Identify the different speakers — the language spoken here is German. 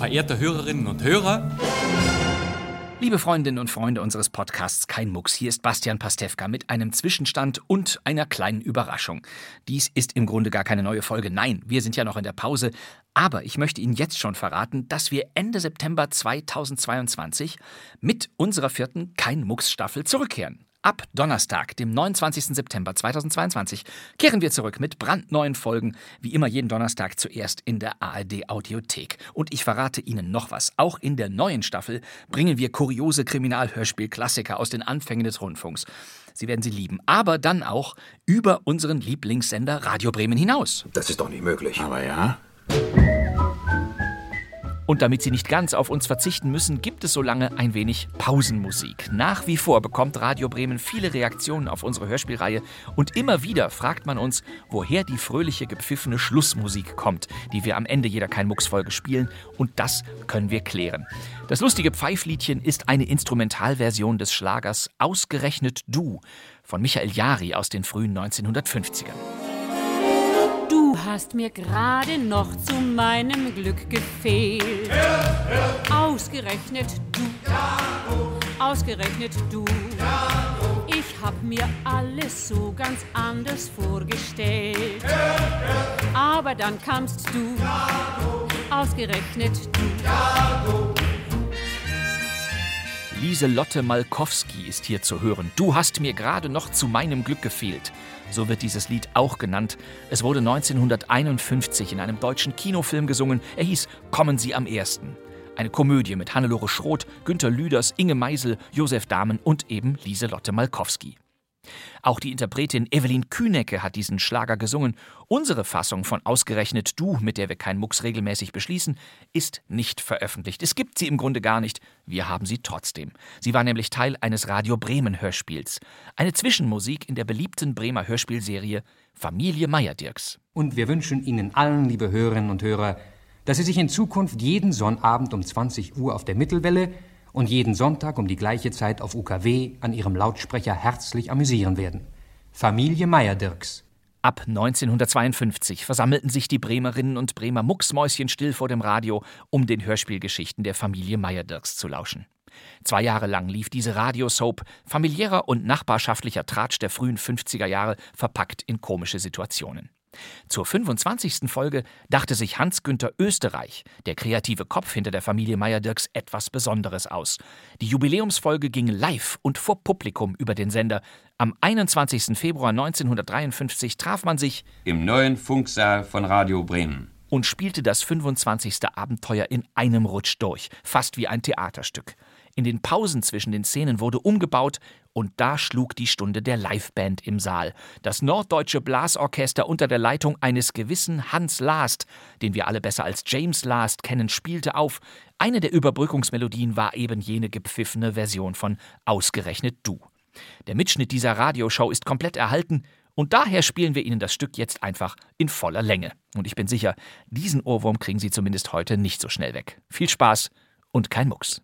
Speaker 1: verehrte Hörerinnen und Hörer.
Speaker 2: Liebe Freundinnen und Freunde unseres Podcasts Kein Mucks, hier ist Bastian Pastewka mit einem Zwischenstand und einer kleinen Überraschung. Dies ist im Grunde gar keine neue Folge. Nein, wir sind ja noch in der Pause. Aber ich möchte Ihnen jetzt schon verraten, dass wir Ende September 2022 mit unserer vierten Kein Mucks Staffel zurückkehren. Ab Donnerstag, dem 29. September 2022, kehren wir zurück mit brandneuen Folgen, wie immer jeden Donnerstag zuerst in der ARD Audiothek. Und ich verrate Ihnen noch was. Auch in der neuen Staffel bringen wir kuriose Kriminalhörspiel-Klassiker aus den Anfängen des Rundfunks. Sie werden sie lieben, aber dann auch über unseren Lieblingssender Radio Bremen hinaus.
Speaker 3: Das ist doch nicht möglich.
Speaker 4: Aber ja.
Speaker 2: Und damit Sie nicht ganz auf uns verzichten müssen, gibt es so lange ein wenig Pausenmusik. Nach wie vor bekommt Radio Bremen viele Reaktionen auf unsere Hörspielreihe und immer wieder fragt man uns, woher die fröhliche, gepfiffene Schlussmusik kommt, die wir am Ende jeder Kein-Mucks-Folge spielen und das können wir klären. Das lustige Pfeifliedchen ist eine Instrumentalversion des Schlagers Ausgerechnet Du von Michael Jari aus den frühen 1950ern.
Speaker 5: Hast mir gerade noch zu meinem Glück gefehlt. Ausgerechnet du. Ausgerechnet du. Ich hab mir alles so ganz anders vorgestellt. Aber dann kamst du. Ausgerechnet du.
Speaker 2: Lieselotte Malkowski ist hier zu hören. Du hast mir gerade noch zu meinem Glück gefehlt. So wird dieses Lied auch genannt. Es wurde 1951 in einem deutschen Kinofilm gesungen. Er hieß Kommen Sie am ersten. Eine Komödie mit Hannelore Schroth, Günter Lüders, Inge Meisel, Josef Dahmen und eben Lieselotte Malkowski. Auch die Interpretin Evelyn Kühnecke hat diesen Schlager gesungen. Unsere Fassung von Ausgerechnet Du, mit der wir kein Mucks regelmäßig beschließen, ist nicht veröffentlicht. Es gibt sie im Grunde gar nicht. Wir haben sie trotzdem. Sie war nämlich Teil eines Radio Bremen Hörspiels. Eine Zwischenmusik in der beliebten Bremer Hörspielserie Familie Meyer-Dirks.
Speaker 6: Und wir wünschen Ihnen allen, liebe Hörerinnen und Hörer, dass Sie sich in Zukunft jeden Sonnabend um 20 Uhr auf der Mittelwelle und jeden Sonntag um die gleiche Zeit auf UKW an ihrem Lautsprecher herzlich amüsieren werden. Familie Meyer-Dirks.
Speaker 2: Ab 1952 versammelten sich die Bremerinnen und Bremer mucksmäuschenstill vor dem Radio, um den Hörspielgeschichten der Familie Meyer-Dirks zu lauschen. Zwei Jahre lang lief diese Radiosoap, familiärer und nachbarschaftlicher Tratsch der frühen 50er Jahre, verpackt in komische Situationen. Zur 25. Folge dachte sich Hans-Günther Österreich, der kreative Kopf hinter der Familie Meyer-Dirks, etwas Besonderes aus. Die Jubiläumsfolge ging live und vor Publikum über den Sender. Am 21. Februar 1953 traf man sich
Speaker 7: im neuen Funksaal von Radio Bremen
Speaker 2: und spielte das 25. Abenteuer in einem Rutsch durch, fast wie ein Theaterstück. In den Pausen zwischen den Szenen wurde umgebaut und da schlug die Stunde der Liveband im Saal. Das Norddeutsche Blasorchester unter der Leitung eines gewissen Hans Last, den wir alle besser als James Last kennen, spielte auf. Eine der Überbrückungsmelodien war eben jene gepfiffene Version von Ausgerechnet Du. Der Mitschnitt dieser Radioshow ist komplett erhalten und daher spielen wir Ihnen das Stück jetzt einfach in voller Länge. Und ich bin sicher, diesen Ohrwurm kriegen Sie zumindest heute nicht so schnell weg. Viel Spaß und kein Mucks.